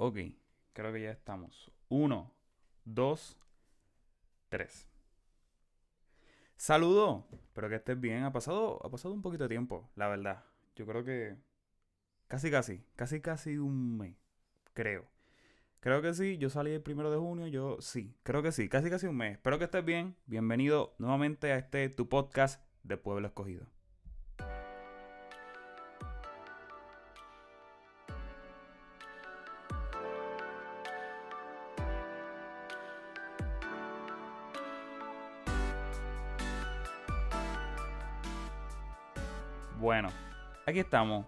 Ok, creo que ya estamos. Uno, dos, tres. Saludo, espero que estés bien. Ha pasado, ha pasado un poquito de tiempo, la verdad. Yo creo que casi, casi, casi, casi un mes, creo. Creo que sí, yo salí el primero de junio, yo sí, creo que sí, casi, casi un mes. Espero que estés bien. Bienvenido nuevamente a este tu podcast de Pueblo Escogido. Aquí estamos.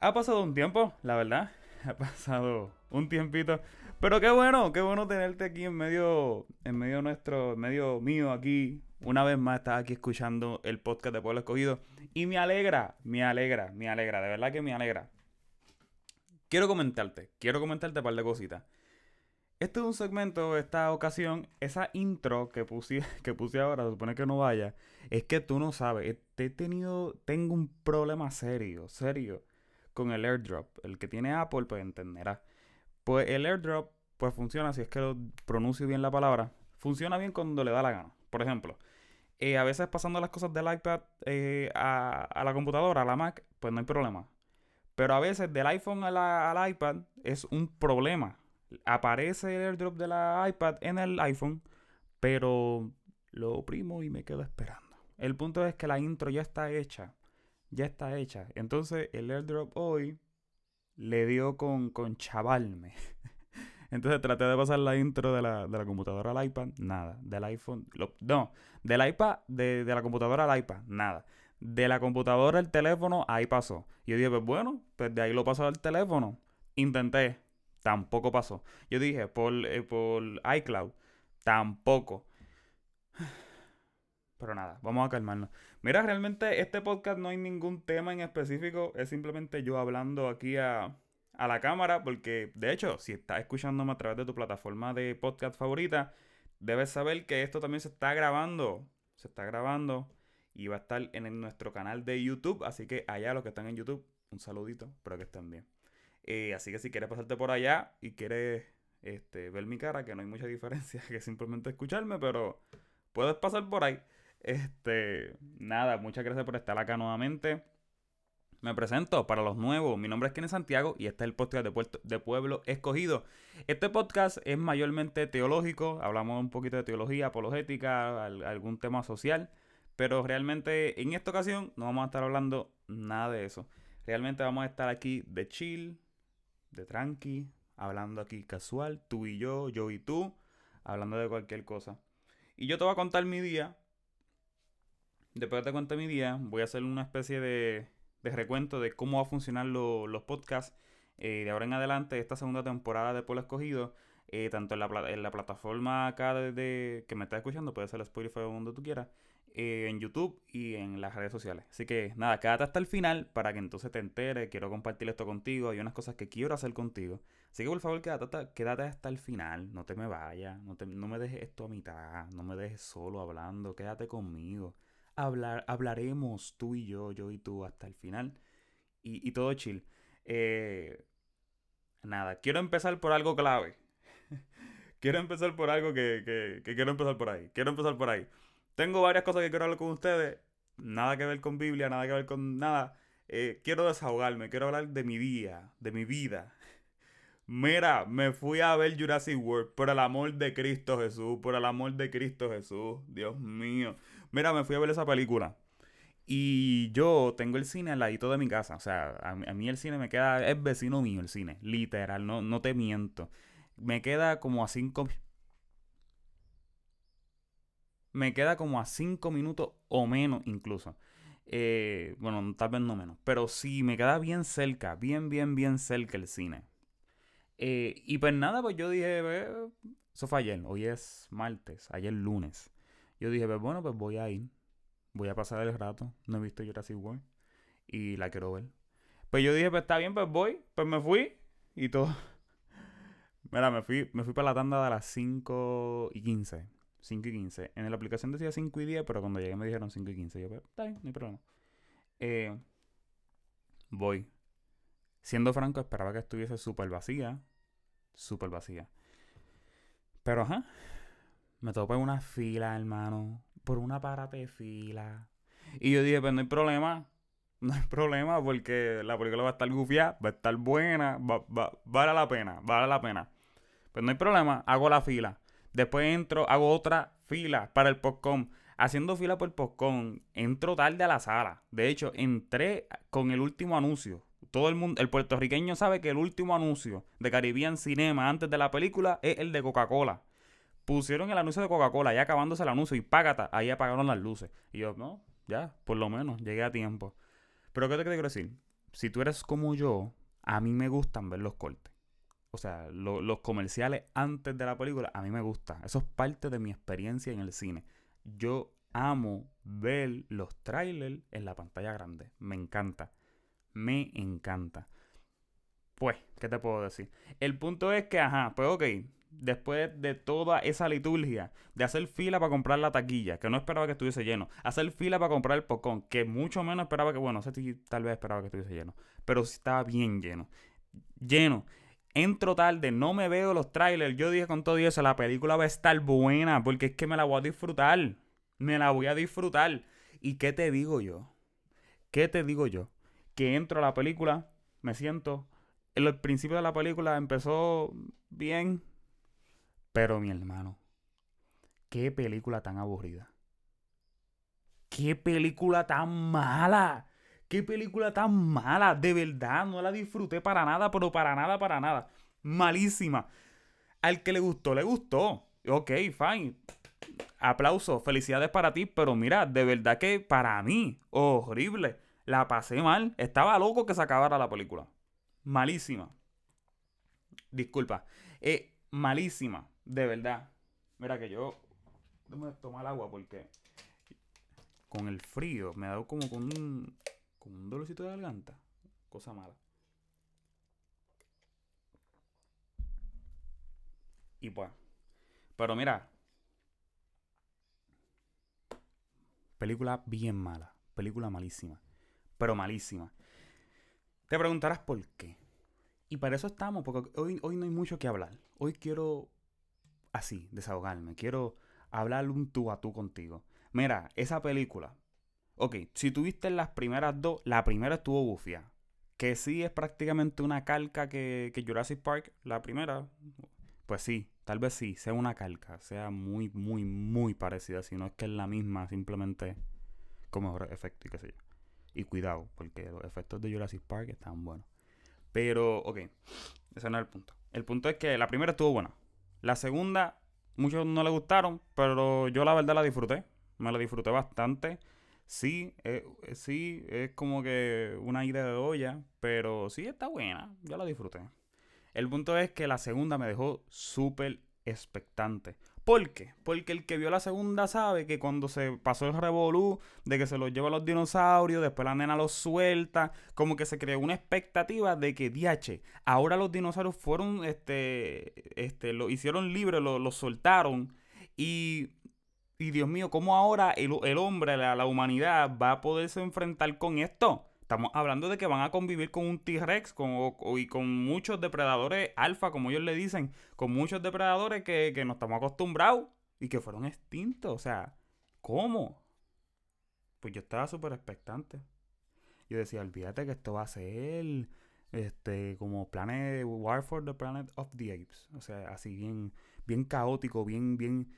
Ha pasado un tiempo, la verdad. Ha pasado un tiempito. Pero qué bueno, qué bueno tenerte aquí en medio, en medio nuestro, en medio mío aquí. Una vez más estás aquí escuchando el podcast de Pueblo Escogido. Y me alegra, me alegra, me alegra, de verdad que me alegra. Quiero comentarte, quiero comentarte un par de cositas. Este es un segmento, esta ocasión, esa intro que puse, que puse ahora, se supone que no vaya, es que tú no sabes, he tenido, tengo un problema serio, serio, con el airdrop. El que tiene Apple, pues entenderá. Pues el airdrop, pues funciona, si es que lo pronuncio bien la palabra, funciona bien cuando le da la gana. Por ejemplo, eh, a veces pasando las cosas del iPad eh, a, la computadora, a la Mac, pues no hay problema. Pero a veces del iPhone al iPad es un problema aparece el airdrop de la iPad en el iPhone, pero lo oprimo y me quedo esperando. El punto es que la intro ya está hecha. Ya está hecha. Entonces el airdrop hoy le dio con, con chavalme. Entonces traté de pasar la intro de la, computadora al iPad, nada. Del iPhone, no, del iPad, de, de, la computadora al iPad, nada. De la computadora al teléfono, ahí pasó. Y yo dije, pues bueno, pues de ahí lo paso al teléfono. Intenté, Tampoco pasó. Yo dije, por, eh, por iCloud, tampoco. Pero nada, vamos a calmarnos. Mira, realmente este podcast no hay ningún tema en específico, es simplemente yo hablando aquí a, a la cámara, porque de hecho, si estás escuchándome a través de tu plataforma de podcast favorita, debes saber que esto también se está grabando. Se está grabando y va a estar en nuestro canal de YouTube, así que allá los que están en YouTube, un saludito, espero que estén bien. Eh, así que si quieres pasarte por allá y quieres este, ver mi cara, que no hay mucha diferencia que simplemente escucharme, pero puedes pasar por ahí. Este, nada, muchas gracias por estar acá nuevamente. Me presento para los nuevos. Mi nombre es Kenny Santiago y este es el podcast de, de Pueblo Escogido. Este podcast es mayormente teológico. Hablamos un poquito de teología, apologética, algún tema social. Pero realmente en esta ocasión no vamos a estar hablando nada de eso. Realmente vamos a estar aquí de chill, de tranqui, hablando aquí casual, tú y yo, yo y tú, hablando de cualquier cosa. Y yo te voy a contar mi día. Después de te contar mi día, voy a hacer una especie de, de recuento de cómo va a funcionar los podcasts eh, de ahora en adelante, esta segunda temporada de Pueblo Escogido. Eh, tanto en la, en la plataforma acá de, que me estás escuchando, puede ser Spotify o donde tú quieras, eh, en YouTube y en las redes sociales. Así que nada, quédate hasta el final para que entonces te enteres. Quiero compartir esto contigo. Hay unas cosas que quiero hacer contigo. Así que por favor, quédate, quédate hasta el final. No te me vayas. No, no me dejes esto a mitad. No me dejes solo hablando. Quédate conmigo. Hablar, hablaremos tú y yo, yo y tú hasta el final. Y, todo chill. Eh, nada, quiero empezar por algo clave. quiero empezar por algo que, que quiero empezar por ahí. Quiero empezar por ahí. Tengo varias cosas que quiero hablar con ustedes. Nada que ver con Biblia, nada que ver con nada. Eh, quiero desahogarme, quiero hablar de mi día, de mi vida. Mira, me fui a ver Jurassic World por el amor de Cristo Jesús, por el amor de Cristo Jesús, Dios mío. Mira, me fui a ver esa película. Y yo tengo el cine al ladito de mi casa. O sea, a, mí el cine me queda, es vecino mío el cine, literal, no, no te miento. Me queda como a cinco, me queda como a 5 minutos o menos incluso. Eh, bueno, tal vez no menos. Pero sí, me queda bien cerca, bien, bien, bien cerca el cine. Eh, y pues nada, pues yo dije, eso fue ayer, hoy es martes, ayer lunes. Yo dije, pues bueno, pues voy a ir. Voy a pasar el rato. No he visto Jurassic World. Y la quiero ver. Pues yo dije, pues está bien, pues voy. Pues me fui. Y todo. Mira, me fui, me fui para la tanda de las 5 y 15. 5 y 15. En la aplicación decía 5 y 10, pero cuando llegué me dijeron 5 y 15. Yo, pues, está bien, no hay problema. Eh, voy. Siendo franco, esperaba que estuviese súper vacía. Súper vacía. Pero ajá. Me topé en una fila, hermano. Por una parate de fila. Y yo dije, pues no hay problema. No hay problema porque la película va a estar gufiada, va a estar buena, va, va, vale la pena, vale la pena. Pues no hay problema, hago la fila. Después entro, hago otra fila para el popcorn. Haciendo fila por el popcorn, entro tarde a la sala. De hecho, entré con el último anuncio. Todo el mundo, el puertorriqueño sabe que el último anuncio de Caribbean Cinema antes de la película es el de Coca-Cola. Pusieron el anuncio de Coca-Cola, ya acabándose el anuncio, y págata, ahí apagaron las luces. Y yo, no, ya, por lo menos, llegué a tiempo. Pero ¿qué te quiero decir? Si tú eres como yo, a mí me gustan ver los cortes. O sea, los comerciales antes de la película, a mí me gusta. Eso es parte de mi experiencia en el cine. Yo amo ver los trailers en la pantalla grande. Me encanta. Me encanta. Pues, ¿qué te puedo decir? El punto es que, ajá, pues ok, después de toda esa liturgia de hacer fila para comprar la taquilla, que no esperaba que estuviese lleno, hacer fila para comprar el pocón, que mucho menos esperaba que, bueno, no sé si tal vez esperaba que estuviese lleno, pero sí estaba bien lleno. Lleno. Entro tarde, no me veo los trailers. Yo dije con todo eso, la película va a estar buena, porque es que me la voy a disfrutar. Me la voy a disfrutar. ¿Y qué te digo yo? ¿Qué te digo yo? Que entro a la película, me siento. En el principio de la película empezó bien, pero mi hermano, qué película tan aburrida. Qué película tan mala. Qué película tan mala. De verdad, no la disfruté para nada, pero para nada, para nada. Malísima. Al que le gustó, le gustó. Ok, fine. Aplauso, felicidades para ti, pero mira, de verdad que para mí, horrible. La pasé mal. Estaba loco que se acabara la película. Malísima. Disculpa. Eh, malísima. De verdad. Mira que yo. Déjame tomar agua porque. Con el frío me ha dado como con un. Un dolorcito de garganta. Cosa mala. Y pues. Pero mira. Película bien mala. Película malísima. Pero malísima. Te preguntarás por qué. Y para eso estamos, porque hoy, hoy no hay mucho que hablar. Hoy quiero así, desahogarme. Quiero hablar un tú a tú contigo. Mira, esa película. Ok, si tuviste las primeras dos, la primera estuvo bufia. Que sí es prácticamente una calca que, que Jurassic Park, la primera. Pues sí, tal vez sí, sea una calca, sea muy, muy, muy parecida. Si no es que es la misma, simplemente con mejor efecto y qué sé yo. Y cuidado, porque los efectos de Jurassic Park están buenos. Pero, ok, ese no es el punto. El punto es que la primera estuvo buena. La segunda, muchos no le gustaron, pero yo la verdad la disfruté. Me la disfruté bastante. Sí, eh, sí, es como que una idea de olla, pero sí está buena. Yo la disfruté. El punto es que la segunda me dejó súper expectante. ¿Por qué? Porque el que vio la segunda sabe que cuando se pasó el revolú de que se los lleva a los dinosaurios, después la nena los suelta, como que se creó una expectativa de que, diache, ahora los dinosaurios fueron, este, este, lo hicieron libre, lo, lo soltaron y y Dios mío, ¿cómo ahora el, hombre, la, la, humanidad, va a poderse enfrentar con esto? Estamos hablando de que van a convivir con un T-Rex y con muchos depredadores alfa, como ellos le dicen, con muchos depredadores que, que no estamos acostumbrados y que fueron extintos. O sea, ¿cómo? Pues yo estaba súper expectante. Yo decía, olvídate que esto va a ser este, como Planet War for the Planet of the Apes. O sea, así bien, bien caótico, bien, bien,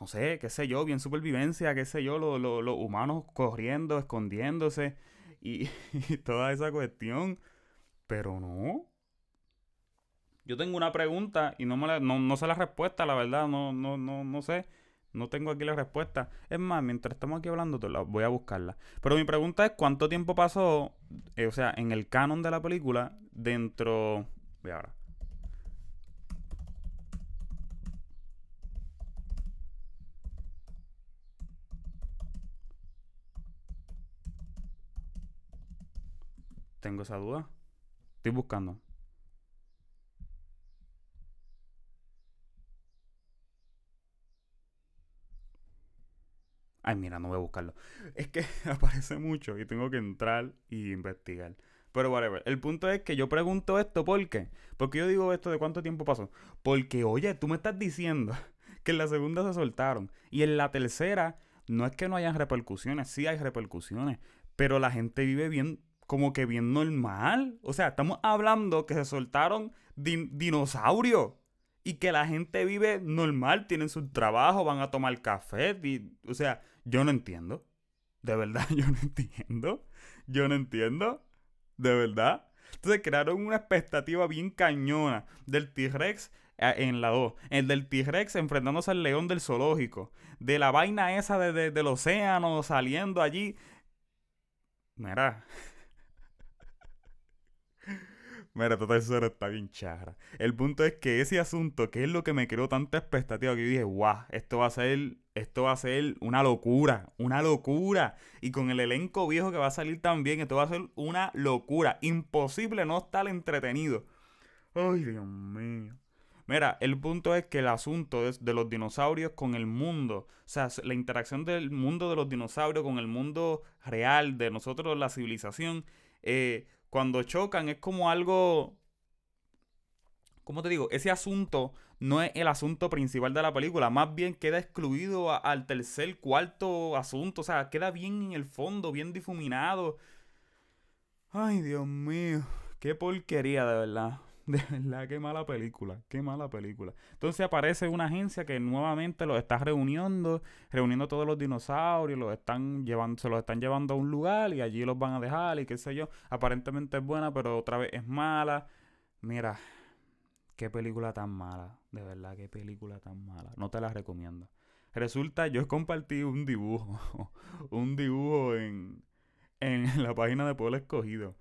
no sé, qué sé yo, bien supervivencia, qué sé yo, los humanos corriendo, escondiéndose. y, toda esa cuestión. Pero no. Yo tengo una pregunta y no, me no, sé la respuesta, la verdad, no, no, no, no sé. No tengo aquí la respuesta. Es más, mientras estamos aquí hablando, voy a buscarla. Pero mi pregunta es cuánto tiempo pasó, eh, o sea, en el canon de la película, dentro... Voy ahora. Tengo esa duda. Estoy buscando. Ay, mira, no voy a buscarlo. Es que aparece mucho y tengo que entrar y investigar. Pero whatever. El punto es que yo pregunto esto, ¿por qué? Porque yo digo esto de cuánto tiempo pasó. Porque, oye, tú me estás diciendo que en la segunda se soltaron. Y en la tercera, no es que no hayan repercusiones, sí hay repercusiones. Pero la gente vive bien, como que bien normal. O sea, estamos hablando que se soltaron dinosaurios. Y que la gente vive normal, tienen su trabajo, van a tomar café. o sea, yo no entiendo. De verdad, yo no entiendo. Yo no entiendo. De verdad. Entonces crearon una expectativa bien cañona del T-Rex eh, en la 2. El del T-Rex enfrentándose al león del zoológico. De la vaina esa de, del océano saliendo allí. Mira. Mira, total eso está bien charra. El punto es que ese asunto, que es lo que me creó tanta expectativa, que yo dije, guau, esto va a ser, esto va a ser una locura, una locura. Y con el elenco viejo que va a salir también, esto va a ser una locura. Imposible no estar entretenido. Ay, Dios mío. Mira, el punto es que el asunto de los dinosaurios con el mundo, o sea, la interacción del mundo de los dinosaurios con el mundo real de nosotros, la civilización, eh, cuando chocan es como algo... ¿Cómo te digo? Ese asunto no es el asunto principal de la película, más bien queda excluido al tercer, cuarto asunto, o sea, queda bien en el fondo, bien difuminado. Ay, Dios mío, qué porquería de verdad. De verdad, qué mala película, qué mala película. Entonces aparece una agencia que nuevamente los está reuniendo, reuniendo todos los dinosaurios, los están llevando, se los están llevando a un lugar y allí los van a dejar y qué sé yo. Aparentemente es buena, pero otra vez es mala. Mira, qué película tan mala, de verdad, qué película tan mala. No te la recomiendo. Resulta, yo compartí un dibujo, un dibujo en, en la página de Pueblo Escogido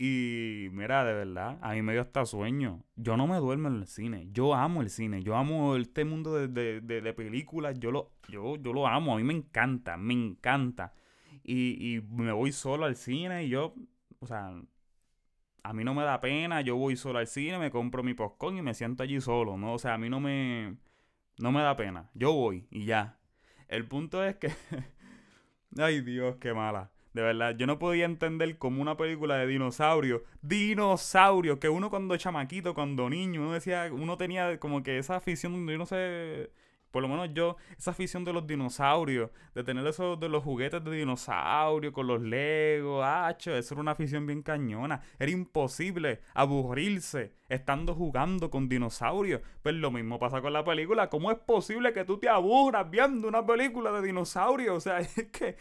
y mira, de verdad, a mí me dio hasta sueño. Yo no me duermo en el cine. Yo amo el cine. Yo amo este mundo de, de, películas. Yo lo, yo, yo lo amo. A mí me encanta. Me encanta. Y, y me voy solo al cine y yo, o sea, a mí no me da pena. Yo voy solo al cine, me compro mi popcorn y me siento allí solo, ¿no? O sea, a mí no me, no me da pena. Yo voy y ya. El punto es que... Ay Dios, qué mala. De verdad, yo no podía entender como una película de dinosaurios, dinosaurios, que uno cuando chamaquito, cuando niño, uno decía, uno tenía como que esa afición donde no sé, por lo menos yo, esa afición de los dinosaurios, de tener esos de los juguetes de dinosaurio con los Legos, hacho, eso era una afición bien cañona. Era imposible aburrirse estando jugando con dinosaurios. Pues lo mismo pasa con la película. ¿Cómo es posible que tú te aburras viendo una película de dinosaurios? O sea, es que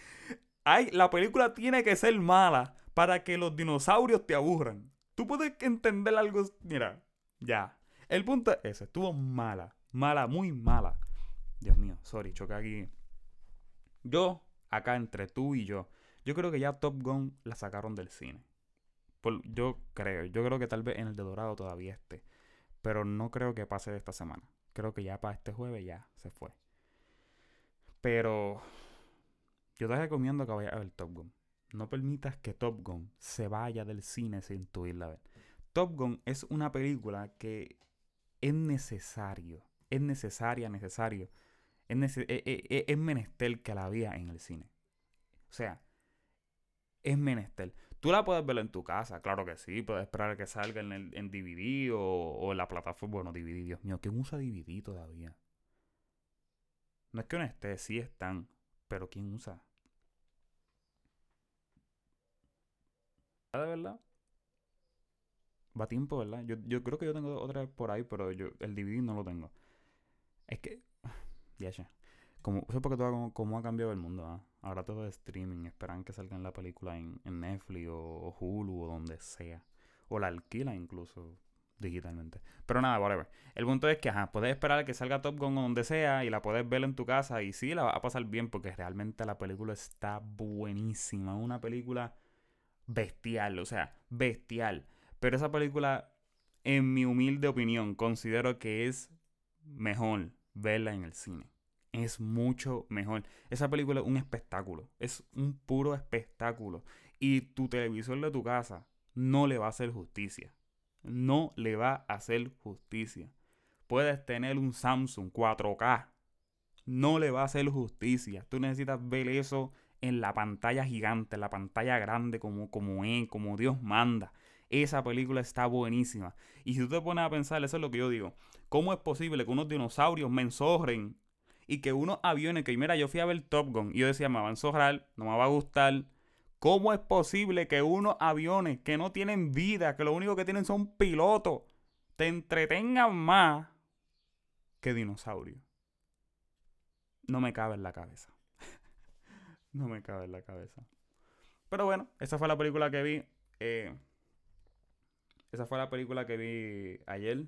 la película tiene que ser mala para que los dinosaurios te aburran. Tú puedes entender algo. Mira, ya. El punto es ese. Estuvo mala. Mala, muy mala. Dios mío, sorry, choqué aquí. Yo, acá entre tú y yo, yo creo que ya Top Gun la sacaron del cine. yo creo, yo creo que tal vez en el de Dorado todavía esté. Pero no creo que pase de esta semana. Creo que ya para este jueves ya se fue. Pero yo te recomiendo que vayas a ver Top Gun. No permitas que Top Gun se vaya del cine sin tu irla a ver. Top Gun es una película que es necesario, es necesaria, necesario, es, e, e, e, es, menester que la vea en el cine. O sea, es menester. Tú la puedes ver en tu casa, claro que sí. Puedes esperar a que salga en, el, en DVD o, o, en la plataforma. Bueno, DVD, Dios mío, ¿quién usa DVD todavía? No es que no esté, sí están. Pero ¿quién usa? Verdad. Va tiempo, ¿verdad? Yo, yo creo que yo tengo otra por ahí, pero yo el DVD no lo tengo. Es que. Ya, ya. Como, sé por qué todo cómo ha cambiado el mundo. ¿ah? Ahora todo es streaming. Esperan que salga la película en, Netflix o, Hulu o donde sea. O la alquila incluso digitalmente. Pero nada, whatever. El punto es que, ajá, puedes esperar a que salga Top Gun o donde sea y la puedes ver en tu casa y sí, la va a pasar bien porque realmente la película está buenísima. Una película bestial, o sea, bestial. Pero esa película, en mi humilde opinión, considero que es mejor verla en el cine. Es mucho mejor. Esa película es un espectáculo. Es un puro espectáculo. Y tu televisor de tu casa no le va a hacer justicia. No le va a hacer justicia. Puedes tener un Samsung 4K. No le va a hacer justicia. Tú necesitas ver eso en la pantalla gigante, en la pantalla grande, como, como es, como Dios manda. Esa película está buenísima. Y si tú te pones a pensar, eso es lo que yo digo. ¿Cómo es posible que unos dinosaurios me ensojren y que unos aviones, que mira, yo fui a ver Top Gun y yo decía, me va a ensojrar, no me va a gustar. ¿Cómo es posible que unos aviones que no tienen vida, que lo único que tienen son pilotos, te entretengan más que dinosaurios? No me cabe en la cabeza. No me cabe en la cabeza. Pero bueno, esa fue la película que vi. Eh, esa fue la película que vi ayer.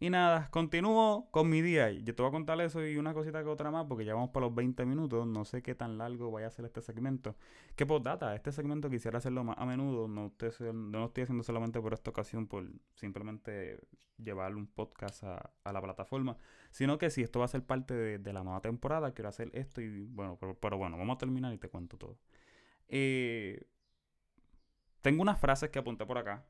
Y nada, continúo con mi día. Yo te voy a contar eso y una cosita que otra más, porque ya vamos por los 20 minutos. No sé qué tan largo vaya a ser este segmento. Que por data, este segmento quisiera hacerlo más a menudo. No, estoy, no lo estoy haciendo solamente por esta ocasión, por simplemente llevar un podcast a, la plataforma. Sino que si esto va a ser parte de, la nueva temporada, quiero hacer esto y bueno, pero, pero bueno, vamos a terminar y te cuento todo. Eh, tengo unas frases que apunté por acá.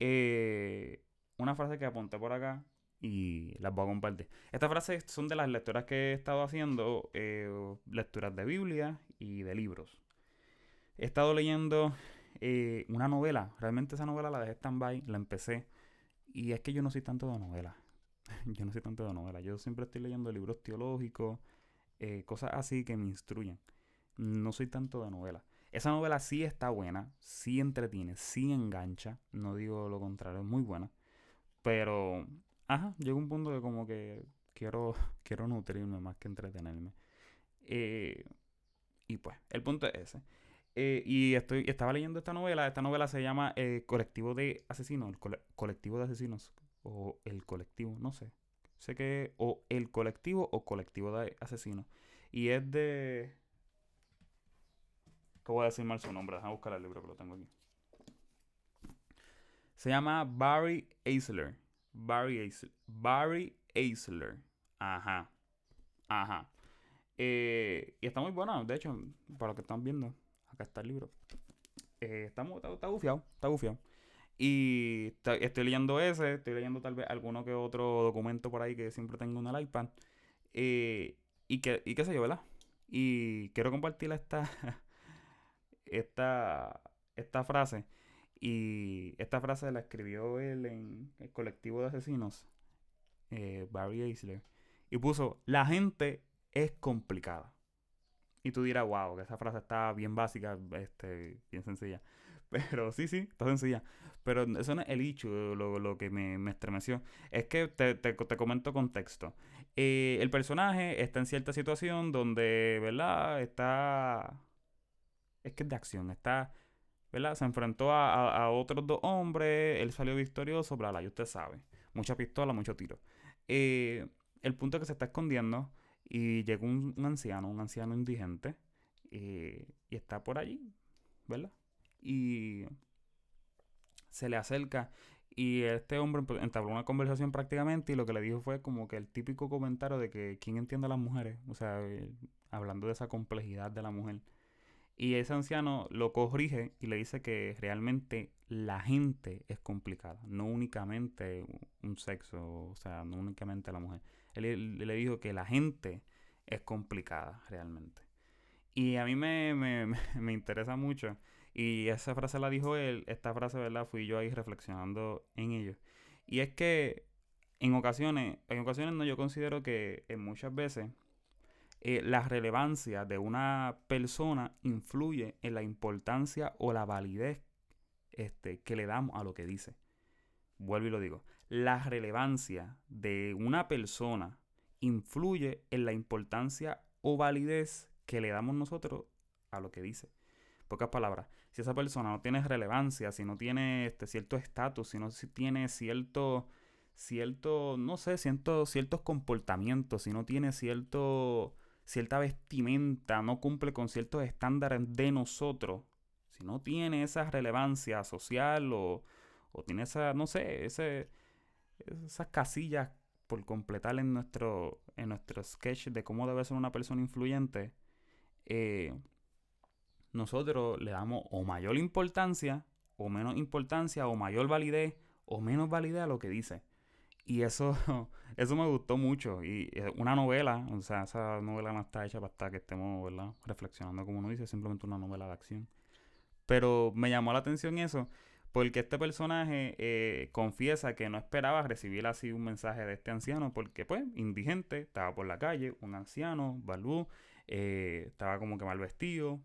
Eh, una frase que apunté por acá y las voy a compartir. Estas frases son de las lecturas que he estado haciendo, eh, lecturas de Biblia y de libros. He estado leyendo eh, una novela, realmente esa novela la dejé stand-by, la empecé, y es que yo no soy tanto de novela. yo no soy tanto de novela, yo siempre estoy leyendo libros teológicos, cosas así que me instruyen. No soy tanto de novela. Esa novela sí está buena, sí entretiene, sí engancha. No digo lo contrario, es muy buena. Pero, ajá, llega un punto de como que quiero, quiero nutrirme más que entretenerme. Eh, y pues, el punto es ese. Eh, y estoy, estaba leyendo esta novela. Esta novela se llama eh, Colectivo de Asesinos. Colectivo de Asesinos. O el colectivo, no sé. Sé que o el colectivo o colectivo de asesinos. Y es de voy a decir mal su nombre, déjame buscar el libro que lo tengo aquí. Se llama Barry Aisler. Barry Aisler. Barry Aisler. Ajá. Ajá. Eh, y está muy bueno, de hecho, para lo que están viendo, acá está el libro. Eh, está, está, está está gufiado. Y estoy leyendo ese, estoy leyendo tal vez alguno que otro documento por ahí que siempre tengo en el iPad. Eh, y, que, y qué sé yo, ¿verdad? Y quiero compartir esta, esta, esta frase. Y esta frase la escribió él en el colectivo de asesinos, eh, Barry Eisler. Y puso, la gente es complicada. Y tú dirás, wow, que esa frase está bien básica, este, bien sencilla. Pero sí, sí, está sencilla. Pero eso no es el hecho, lo, que me, estremeció. Es que te, te, comento contexto. Eh, el personaje está en cierta situación donde, ¿verdad? Está es que es de acción. Está, ¿verdad? Se enfrentó a, otros dos hombres, él salió victorioso, bla, bla, y usted sabe. Mucha pistola, mucho tiro. Eh, el punto es que se está escondiendo y llega un, anciano, un anciano indigente, eh, y está por allí, ¿verdad? Y se le acerca y este hombre entabló una conversación prácticamente y lo que le dijo fue como que el típico comentario de que quién entiende a las mujeres, o sea, eh, hablando de esa complejidad de la mujer. Y ese anciano lo corrige y le dice que realmente la gente es complicada, no únicamente un sexo, o sea, no únicamente la mujer. Él, le dijo que la gente es complicada realmente. Y a mí me, me, interesa mucho. Y esa frase la dijo él, esta frase, ¿verdad? Fui yo ahí reflexionando en ello. Y es que en ocasiones, en ocasiones no, yo considero que en muchas veces eh, la relevancia de una persona influye en la importancia o la validez este, que le damos a lo que dice. Vuelvo y lo digo. La relevancia de una persona influye en la importancia o validez que le damos nosotros a lo que dice. Pocas palabras, si esa persona no tiene relevancia, si no tiene este cierto estatus, si no tiene cierto, cierto, no sé, cierto, ciertos comportamientos, si no tiene cierto cierta vestimenta no cumple con ciertos estándares de nosotros, si no tiene esa relevancia social o, tiene esa, no sé, esas casillas por completar en nuestro, en nuestro sketch de cómo debe ser una persona influyente, eh, nosotros le damos o mayor importancia, o menos importancia, o mayor validez, o menos validez a lo que dice. Y eso, eso me gustó mucho. Y una novela, o sea, esa novela no está hecha para estar que estemos, ¿verdad? Reflexionando como uno dice, simplemente una novela de acción. Pero me llamó la atención eso, porque este personaje eh, confiesa que no esperaba recibir así un mensaje de este anciano, porque pues, indigente, estaba por la calle, un anciano, balú, eh, estaba como que mal vestido,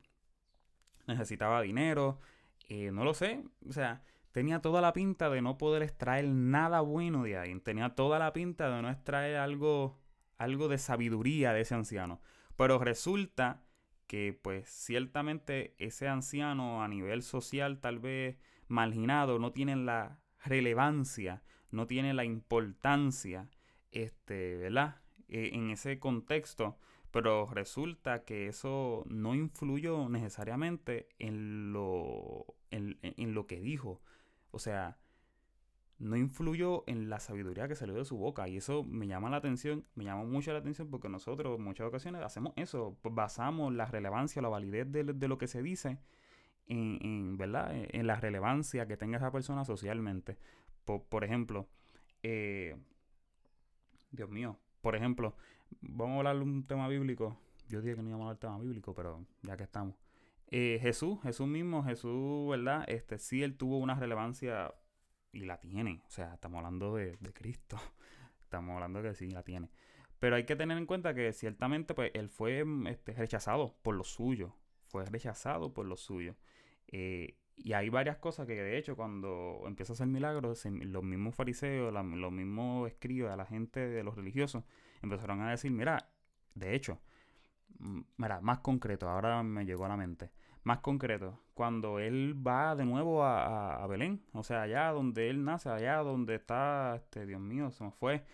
necesitaba dinero, eh, no lo sé, o sea, tenía toda la pinta de no poder extraer nada bueno de ahí, tenía toda la pinta de no extraer algo, algo de sabiduría de ese anciano, pero resulta que pues ciertamente ese anciano a nivel social tal vez marginado no tiene la relevancia, no tiene la importancia, este, ¿verdad? E, en ese contexto, pero resulta que eso no influyó necesariamente en lo, en, en lo que dijo. O sea, no influyó en la sabiduría que salió de su boca. Y eso me llama la atención, me llama mucho la atención porque nosotros en muchas ocasiones hacemos eso, basamos la relevancia, la validez de, lo que se dice en, ¿verdad? E, en la relevancia que tenga esa persona socialmente. Por, ejemplo, eh, Dios mío, por ejemplo, vamos a hablar de un tema bíblico. Yo dije que no íbamos a hablar de tema bíblico, pero ya que estamos. Eh, Jesús, Jesús mismo, Jesús, ¿verdad? Este sí, él tuvo una relevancia y la tiene. O sea, estamos hablando de, Cristo. Estamos hablando que sí, la tiene. Pero hay que tener en cuenta que ciertamente pues, él fue mm, este, rechazado por lo suyo. Fue rechazado por lo suyo. Eh, y hay varias cosas que de hecho cuando empieza a hacer milagros, los mismos fariseos, los mismos escribas, la gente de los religiosos, empezaron a decir, mira, de hecho, mira, más concreto, ahora me llegó a la mente más concreto, cuando él va de nuevo a, Belén, o sea, allá donde él nace, allá donde está, este, Dios mío, se me fue,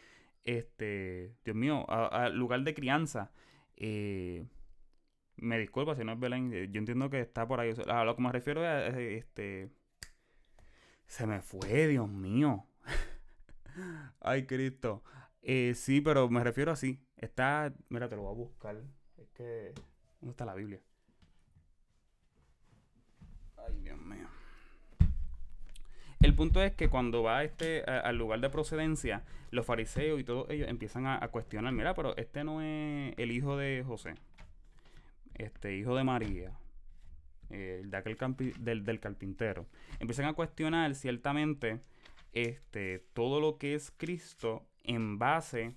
este, Dios mío, al lugar de crianza. Eh, me disculpa si no es Belén, eh, yo entiendo que está por ahí. A lo que me refiero es, este, se me fue, Dios mío. Ay, Cristo. Eh, sí, pero me refiero así. Está, mira, te lo voy a buscar. Que, ¿dónde está la Biblia? El punto es que cuando va este al lugar de procedencia, los fariseos y todos ellos empiezan a, cuestionar, mira, pero este no es el hijo de José, este hijo de María, el de aquel del, carpintero. Empiezan a cuestionar ciertamente este, todo lo que es Cristo en base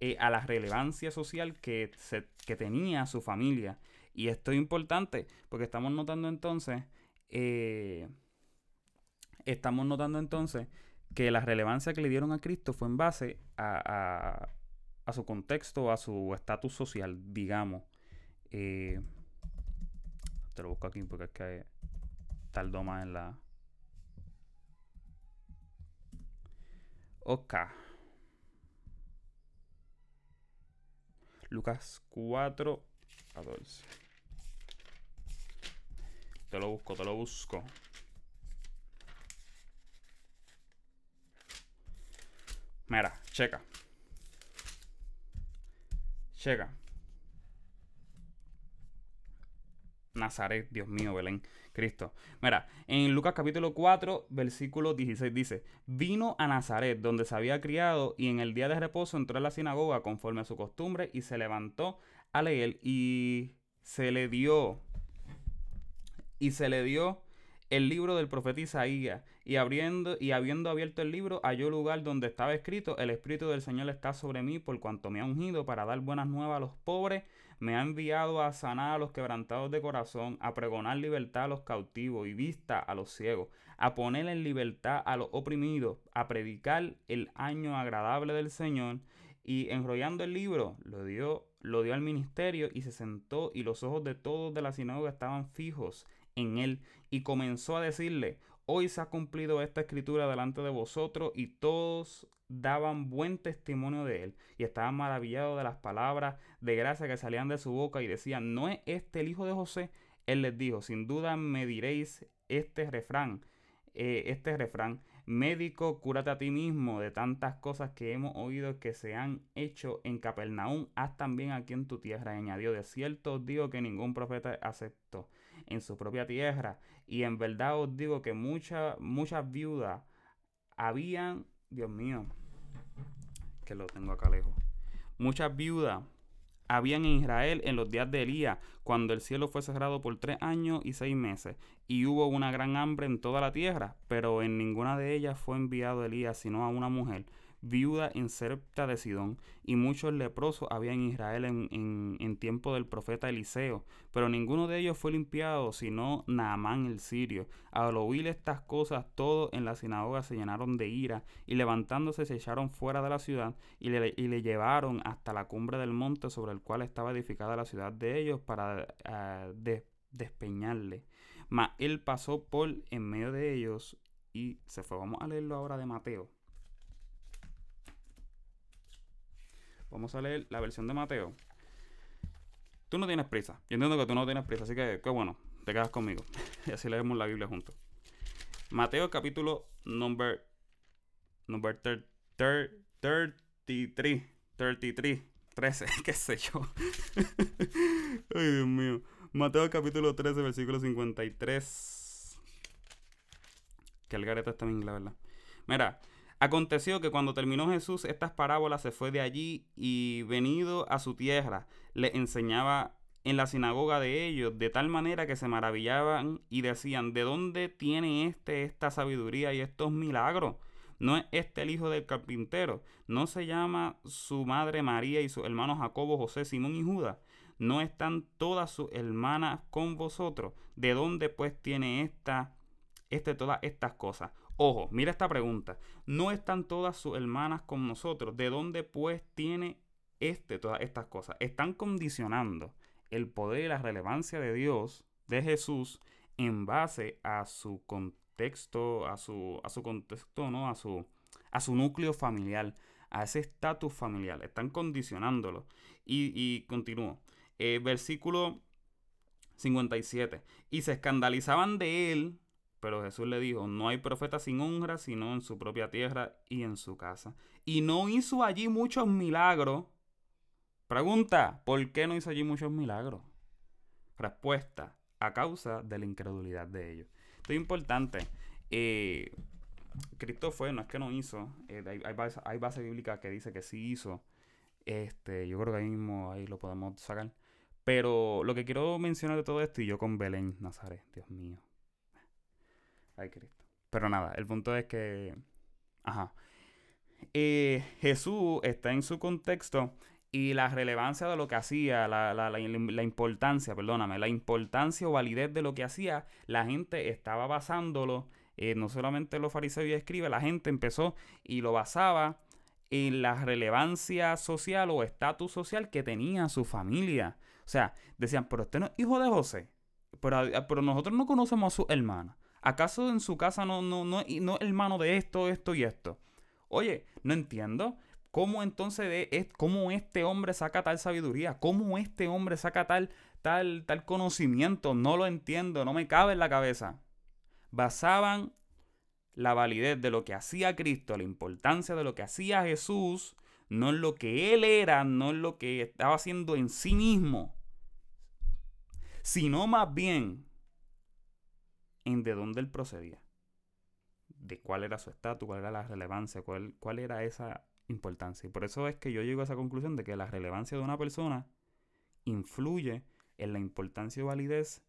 eh, a la relevancia social que, se, que tenía su familia. Y esto es importante porque estamos notando entonces eh, estamos notando entonces que la relevancia que le dieron a Cristo fue en base a, a, su contexto, a su estatus social, digamos. Eh, te lo busco aquí porque es que tardó más en la... Ok. Lucas 4, 14. Te lo busco, te lo busco. Mira, checa. Checa. Nazaret, Dios mío, Belén, Cristo. Mira, en Lucas capítulo 4, versículo 16 dice, vino a Nazaret, donde se había criado, y en el día de reposo entró a la sinagoga conforme a su costumbre, y se levantó a leer, y se le dio, y se le dio el libro del profeta Isaías, y, abriendo, y habiendo abierto el libro, halló lugar donde estaba escrito, el Espíritu del Señor está sobre mí, por cuanto me ha ungido para dar buenas nuevas a los pobres, me ha enviado a sanar a los quebrantados de corazón, a pregonar libertad a los cautivos y vista a los ciegos, a poner en libertad a los oprimidos, a predicar el año agradable del Señor, y enrollando el libro, lo dio, lo dio al ministerio y se sentó, y los ojos de todos de la sinagoga estaban fijos en él y comenzó a decirle, hoy se ha cumplido esta escritura delante de vosotros y todos daban buen testimonio de él y estaban maravillados de las palabras de gracia que salían de su boca y decían, ¿no es este el hijo de José? Él les dijo, sin duda me diréis este refrán, eh, este refrán, médico, cúrate a ti mismo de tantas cosas que hemos oído que se han hecho en Capernaum, haz también aquí en tu tierra. Añadió, de cierto os digo que ningún profeta aceptó en su propia tierra. Y en verdad os digo que muchas, muchas viudas habían, Dios mío, que lo tengo acá lejos. Muchas viudas habían en Israel en los días de Elías, cuando el cielo fue cerrado por tres años y seis meses, y hubo una gran hambre en toda la tierra, pero en ninguna de ellas fue enviado Elías, sino a una mujer viuda en Serpta de Sidón, y muchos leprosos había en Israel en, en, tiempo del profeta Eliseo, pero ninguno de ellos fue limpiado, sino Naamán el sirio. Al oír estas cosas, todos en la sinagoga se llenaron de ira, y levantándose se echaron fuera de la ciudad, y le, y le llevaron hasta la cumbre del monte sobre el cual estaba edificada la ciudad de ellos, para uh, despeñarle. Mas él pasó por en medio de ellos y se fue. Vamos a leerlo ahora de Mateo. Vamos a leer la versión de Mateo. Tú no tienes prisa. Yo entiendo que tú no tienes prisa, así que qué bueno, te quedas conmigo. y así leemos la Biblia juntos. Mateo capítulo number number 33 33 13, qué sé yo. Ay, Dios mío. Mateo capítulo 13, versículo 53. Que el gareta está en inglés, ¿verdad? Mira, Aconteció que cuando terminó Jesús estas parábolas se fue de allí y venido a su tierra le enseñaba en la sinagoga de ellos de tal manera que se maravillaban y decían, ¿de dónde tiene este esta sabiduría y estos milagros? ¿No es este el hijo del carpintero? ¿No se llama su madre María y sus hermanos Jacobo, José, Simón y Judas? ¿No están todas sus hermanas con vosotros? ¿De dónde pues tiene esta, este, todas estas cosas? Ojo, mira esta pregunta. ¿No están todas sus hermanas con nosotros? ¿De dónde pues tiene este todas estas cosas? Están condicionando el poder y la relevancia de Dios, de Jesús, en base a su contexto, a su, a su contexto, ¿no? A su, a su núcleo familiar, a ese estatus familiar. Están condicionándolo. Y, y continúo. Eh, versículo 57. Y se escandalizaban de él pero Jesús le dijo, no hay profeta sin honra sino en su propia tierra y en su casa. Y no hizo allí muchos milagros. Pregunta, ¿por qué no hizo allí muchos milagros? Respuesta, a causa de la incredulidad de ellos. Esto es importante. Eh, Cristo fue, no es que no hizo, eh, hay, hay, base, bíblica que dice que sí hizo. Este, yo creo que ahí mismo ahí lo podemos sacar. Pero lo que quiero mencionar de todo esto, y yo con Belén, Nazaret, Dios mío, Ay, Cristo. Pero nada, el punto es que. Ajá. Eh, Jesús está en su contexto y la relevancia de lo que hacía, la, la, la, importancia, perdóname, la importancia o validez de lo que hacía, la gente estaba basándolo, eh, no solamente los fariseos y escribe, la gente empezó y lo basaba en la relevancia social o estatus social que tenía su familia. O sea, decían, pero este no es hijo de José, pero, pero nosotros no conocemos a su hermana. ¿Acaso en su casa no, no, no, no hermano de esto, esto y esto? Oye, no entiendo. ¿Cómo entonces cómo este hombre saca tal sabiduría? ¿Cómo este hombre saca tal, tal, tal conocimiento? No lo entiendo, no me cabe en la cabeza. Basaban la validez de lo que hacía Cristo, la importancia de lo que hacía Jesús, no en lo que él era, no en lo que estaba haciendo en sí mismo, sino más bien en de dónde él procedía, de cuál era su estatus, cuál era la relevancia, cuál, cuál era esa importancia. Y por eso es que yo llego a esa conclusión de que la relevancia de una persona influye en la importancia y validez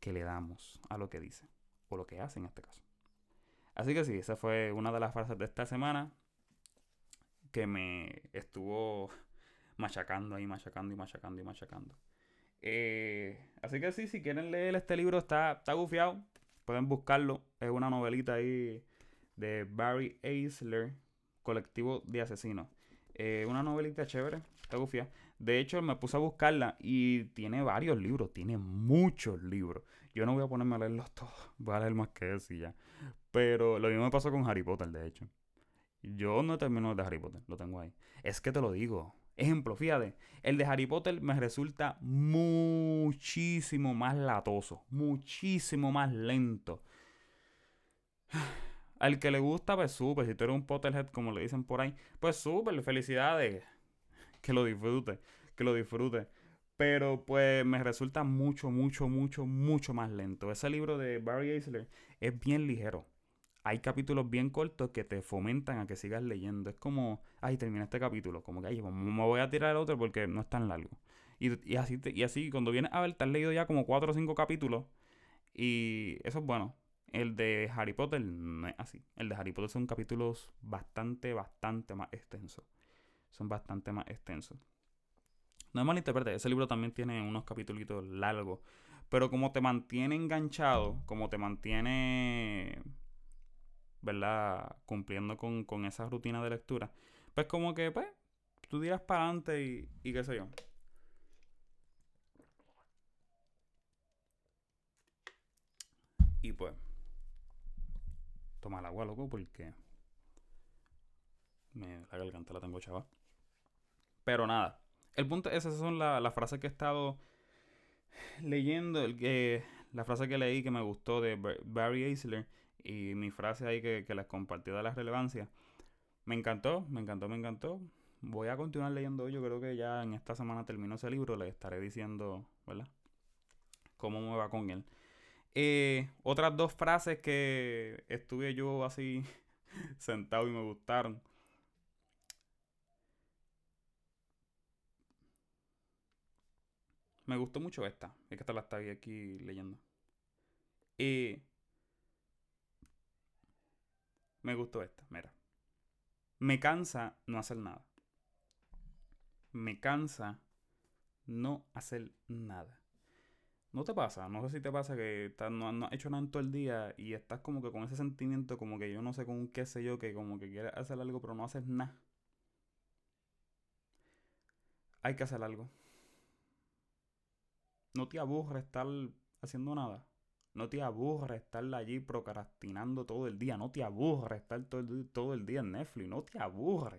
que le damos a lo que dice, o lo que hace en este caso. Así que sí, esa fue una de las frases de esta semana que me estuvo machacando ahí, machacando y machacando y machacando. Eh, así que sí, si quieren leer este libro, está, está gufiado. Pueden buscarlo. Es una novelita ahí de Barry Eisler, Colectivo de Asesinos. Eh, una novelita chévere, está gufiada. De hecho, me puse a buscarla y tiene varios libros, tiene muchos libros. Yo no voy a ponerme a leerlos todos, voy a leer más que eso y ya. Pero lo mismo me pasó con Harry Potter, de hecho. Yo no termino de Harry Potter, lo tengo ahí. Es que te lo digo, Ejemplo, fíjate, el de Harry Potter me resulta muchísimo más latoso, muchísimo más lento. Al que le gusta, pues súper. Si tú eres un Potterhead, como le dicen por ahí, pues súper, felicidades. Que lo disfrute, que lo disfrute. Pero pues me resulta mucho, mucho, mucho, mucho más lento. Ese libro de Barry Eisler es bien ligero. Hay capítulos bien cortos que te fomentan a que sigas leyendo. Es como, ay, termina este capítulo. Como que, ay, me voy a tirar otro porque no es tan largo. Y, así, y así, cuando vienes a ver, te has leído ya como cuatro o cinco capítulos. Y eso es bueno. El de Harry Potter no es así. El de Harry Potter son capítulos bastante, bastante más extensos. Son bastante más extensos. No es malinterprete, ese libro también tiene unos capítulos largos. Pero como te mantiene enganchado, como te mantiene, ¿verdad? Cumpliendo con, con esa rutina de lectura, pues como que, pues, tú dirás para adelante y, y qué sé yo. Y pues, toma el agua, loco, porque me, la garganta la tengo chava. Pero nada, el punto es, esas son las frases que he estado leyendo, el que, la frase que leí que me gustó de Barry Eisler y mi frase ahí que, les compartí de la relevancia. Me encantó, me encantó, me encantó. Voy a continuar leyendo Yo creo que ya en esta semana termino ese libro. Les estaré diciendo, ¿verdad? Cómo me va con él. Eh, otras dos frases que estuve yo así sentado y me gustaron. Me gustó mucho esta. Es que esta la estaba aquí leyendo. Y me gustó esta, mira. Me cansa no hacer nada. Me cansa no hacer nada. ¿No te pasa? No sé si te pasa que no, no, has hecho nada en todo el día y estás como que con ese sentimiento como que yo no sé con qué sé yo, que como que quieres hacer algo pero no haces nada. Hay que hacer algo. No te aburre estar haciendo nada. No te aburre estar allí procrastinando todo el día. No te aburre estar todo el, todo el día en Netflix. No te aburre.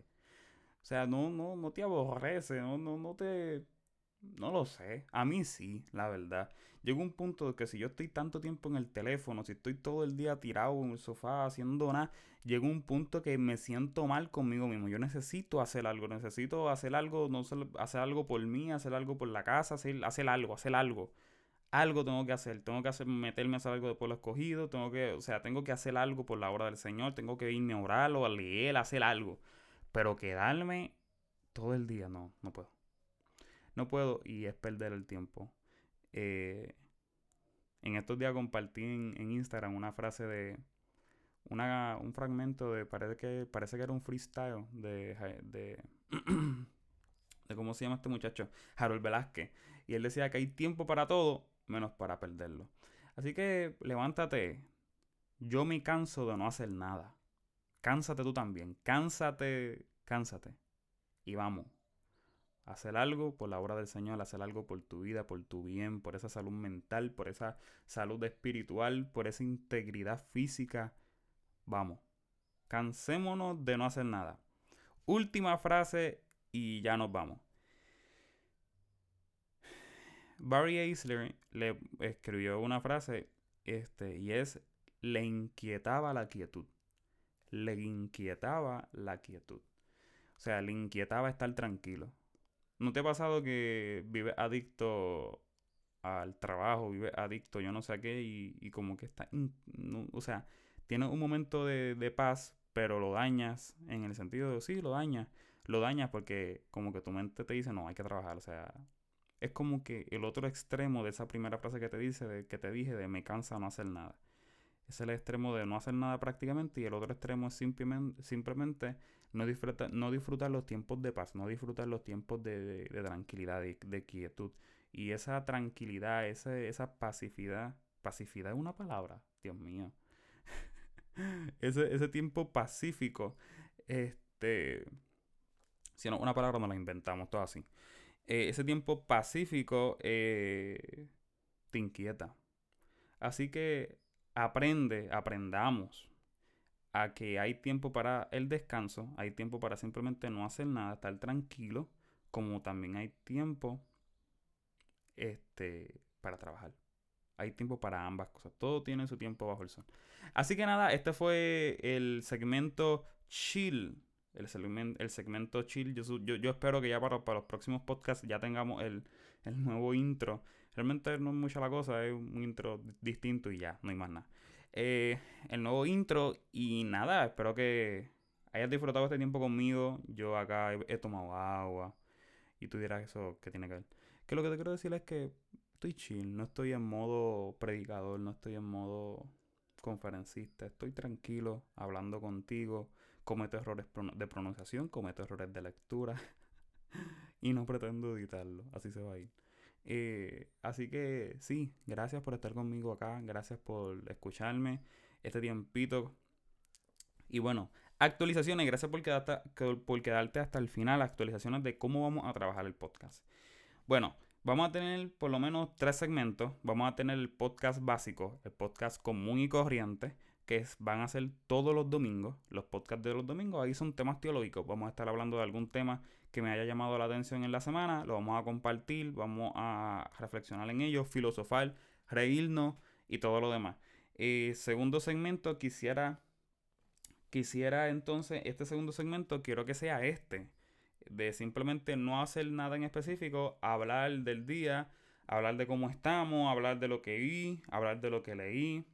O sea, no, no, no te aborrece. No, no, no te. No lo sé. A mí sí, la verdad. Llega un punto de que si yo estoy tanto tiempo en el teléfono, si estoy todo el día tirado en el sofá haciendo nada, llega un punto que me siento mal conmigo mismo. Yo necesito hacer algo, necesito hacer algo, no hacer algo por mí, hacer algo por la casa, hacer, hacer algo, hacer algo. Algo tengo que hacer, tengo que hacer, meterme a hacer algo de pueblo escogido, tengo que, o sea, tengo que hacer algo por la obra del Señor, tengo que irme a orar o a leer, hacer algo. Pero quedarme todo el día, no, no puedo. No puedo y es perder el tiempo. Eh, en estos días compartí en, en Instagram una frase de, una, un fragmento de, parece que, parece que era un freestyle de, de, de, ¿cómo se llama este muchacho? Harold Velázquez. Y él decía que hay tiempo para todo, menos para perderlo. Así que levántate. Yo me canso de no hacer nada. Cánsate tú también. Cánsate, cánsate. Y vamos. Hacer algo por la obra del Señor, hacer algo por tu vida, por tu bien, por esa salud mental, por esa salud espiritual, por esa integridad física Vamos. Cansémonos de no hacer nada. Última frase y ya nos vamos. Barry Eisler le escribió una frase este, y es, le inquietaba la quietud. Le inquietaba la quietud. O sea, le inquietaba estar tranquilo. ¿No te ha pasado que vives adicto al trabajo, vives adicto yo no sé a qué y, como que está... o sea, tienes un momento de, paz, pero lo dañas en el sentido de, sí, lo dañas. Lo dañas porque como que tu mente te dice, no, hay que trabajar. O sea, es como que el otro extremo de esa primera frase que te dice, de, que te dije, de me cansa no hacer nada. Es el extremo de no hacer nada prácticamente y el otro extremo es simplemente, simplemente no, disfrutar, no los tiempos de paz, no disfrutar los tiempos de, tranquilidad, de, de, quietud. Y esa tranquilidad, esa, esa pacificidad, pacificidad es una palabra, Dios mío ese, ese tiempo pacífico, este, si no, una palabra nos la inventamos, todo así. Eh, ese tiempo pacífico eh, te inquieta. Así que aprende, aprendamos a que hay tiempo para el descanso, hay tiempo para simplemente no hacer nada, estar tranquilo, como también hay tiempo este, para trabajar. Hay tiempo para ambas cosas. Todo tiene su tiempo bajo el sol. Así que nada, este fue el segmento chill. El, segmento, el chill. Yo, yo, espero que ya para, los próximos podcasts ya tengamos el, nuevo intro. Realmente no es mucha la cosa, es un intro distinto y ya, no hay más nada. eh, el nuevo intro. Y nada, espero que hayas disfrutado este tiempo conmigo. Yo acá he, tomado agua. Y tú dirás eso que tiene que ver. Que lo que te quiero decir es que estoy chill. No estoy en modo predicador. No estoy en modo conferencista. Estoy tranquilo hablando contigo. Cometo errores de pronunciación. Cometo errores de lectura. y no pretendo editarlo. Así se va a ir. Eh, así que sí, gracias por estar conmigo acá. Gracias por escucharme este tiempito. Y bueno, actualizaciones. Gracias por quedarte, por quedarte hasta el final. Actualizaciones de cómo vamos a trabajar el podcast. Bueno, vamos a tener por lo menos tres segmentos. Vamos a tener el podcast básico, el podcast común y corriente que van a ser todos los domingos. Los podcasts de los domingos ahí son temas teológicos. Vamos a estar hablando de algún tema que me haya llamado la atención en la semana. Lo vamos a compartir, vamos a reflexionar en ello, filosofar, reírnos y todo lo demás. Eh, segundo segmento, quisiera, quisiera entonces, este segundo segmento, quiero que sea este. De simplemente no hacer nada en específico, hablar del día, hablar de cómo estamos, hablar de lo que vi, hablar de lo que leí,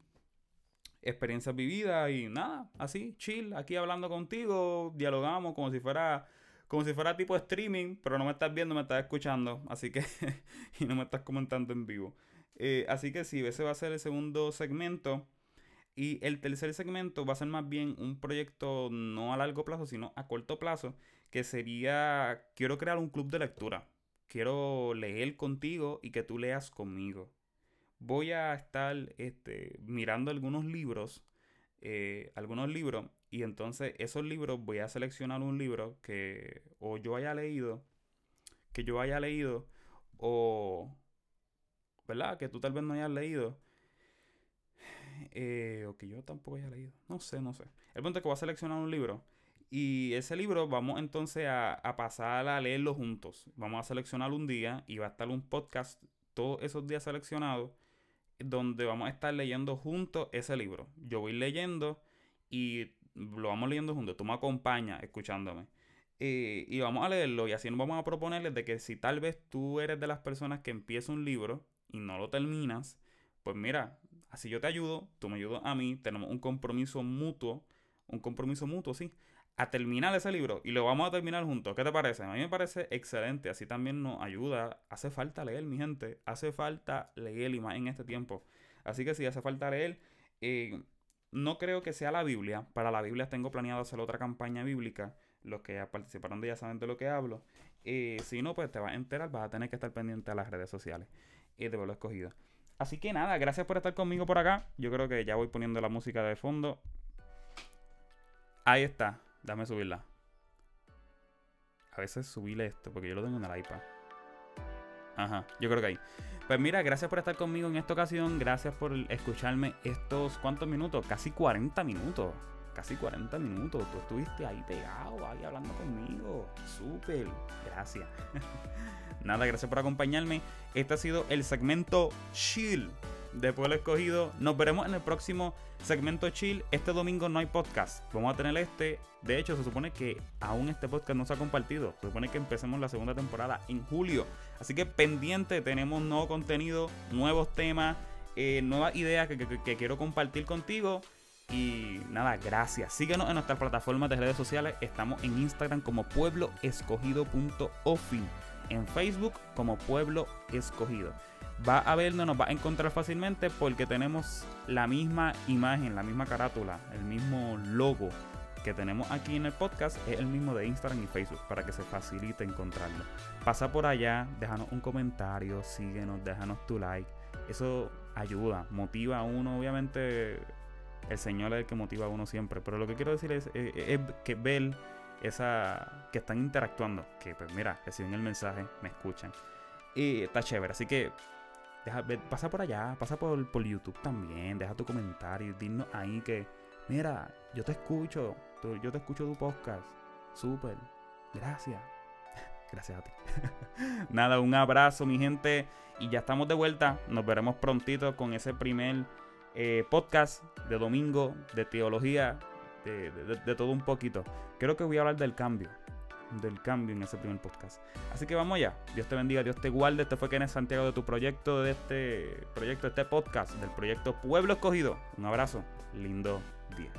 experiencias vividas y nada, así, chill, aquí hablando contigo, dialogamos como si fuera como si fuera tipo streaming, pero no me estás viendo, me estás escuchando, así que y no me estás comentando en vivo. Eh, así que sí, ese va a ser el segundo segmento. Y el tercer segmento va a ser más bien un proyecto no a largo plazo, sino a corto plazo, que sería, quiero crear un club de lectura. Quiero leer contigo y que tú leas conmigo voy a estar este, mirando algunos libros, eh, algunos libros, y entonces esos libros voy a seleccionar un libro que o yo haya leído, que yo haya leído, o, ¿verdad? Que tú tal vez no hayas leído. Eh, o que yo tampoco haya leído. No sé, no sé. El punto es que voy a seleccionar un libro. Y ese libro vamos entonces a, a pasar a leerlo juntos. Vamos a seleccionar un día y va a estar un podcast todos esos días seleccionados donde vamos a estar leyendo juntos ese libro. Yo voy leyendo y lo vamos leyendo juntos. Tú me acompañas escuchándome. Eh, y vamos a leerlo y así nos vamos a proponerles de que si tal vez tú eres de las personas que empieza un libro y no lo terminas, pues mira, así yo te ayudo, tú me ayudas a mí, tenemos un compromiso mutuo, un compromiso mutuo, sí, a terminar ese libro y lo vamos a terminar juntos. ¿Qué te parece? A mí me parece excelente. Así también nos ayuda. Hace falta leer, mi gente. Hace falta leer y más en este tiempo. Así que sí, hace falta leer. Eh, no creo que sea la Biblia. Para la Biblia tengo planeado hacer otra campaña bíblica. Los que ya participaron ya saben de lo que hablo. Eh, si no, pues te vas a enterar. Vas a tener que estar pendiente a las redes sociales. Y de verlo escogido. Así que nada, gracias por estar conmigo por acá. Yo creo que ya voy poniendo la música de fondo. Ahí está. Dame subirla. A veces subirle esto, porque yo lo tengo en el iPad. Ajá, yo creo que ahí. Pues mira, gracias por estar conmigo en esta ocasión. Gracias por escucharme estos cuantos minutos. Casi 40 minutos. Casi 40 minutos. Tú estuviste ahí pegado, ahí hablando conmigo. Súper. Gracias. Nada, gracias por acompañarme. Este ha sido el segmento Chill de Pueblo Escogido. Nos veremos en el próximo segmento chill. Este domingo no hay podcast. Vamos a tener este. De hecho, se supone que aún este podcast no se ha compartido. Se supone que empecemos la segunda temporada en julio. Así que pendiente, tenemos nuevo contenido, nuevos temas, eh, nuevas ideas que, quiero compartir contigo. Y nada, gracias. Síguenos en nuestras plataformas de redes sociales. Estamos en Instagram como puebloescogido.ofi. En Facebook como Pueblo Escogido va a vernos, nos va a encontrar fácilmente porque tenemos la misma imagen, la misma carátula, el mismo logo que tenemos aquí en el podcast es el mismo de Instagram y Facebook para que se facilite encontrarlo. Pasa por allá, déjanos un comentario, síguenos, déjanos tu like. Eso ayuda, motiva a uno. Obviamente, el Señor es el que motiva a uno siempre. Pero lo que quiero decir es, eh, es que ver esa que están interactuando, que pues mira, reciben el mensaje, me escuchan. Y está chévere. Así que pasa por allá, pasa por, por YouTube también, deja tu comentario, dinos ahí que, mira, yo te escucho, yo te escucho tu podcast, súper, gracias, gracias a ti. Nada, un abrazo mi gente. Y ya estamos de vuelta, nos veremos prontito con ese primer eh, podcast de domingo de teología, de, de todo un poquito. Creo que voy a hablar del cambio del cambio en ese primer podcast. Así que vamos allá. Dios te bendiga, Dios te guarde. Este fue Kenneth Santiago de tu proyecto, de este proyecto, este podcast, del proyecto Pueblo Escogido. Un abrazo, lindo día.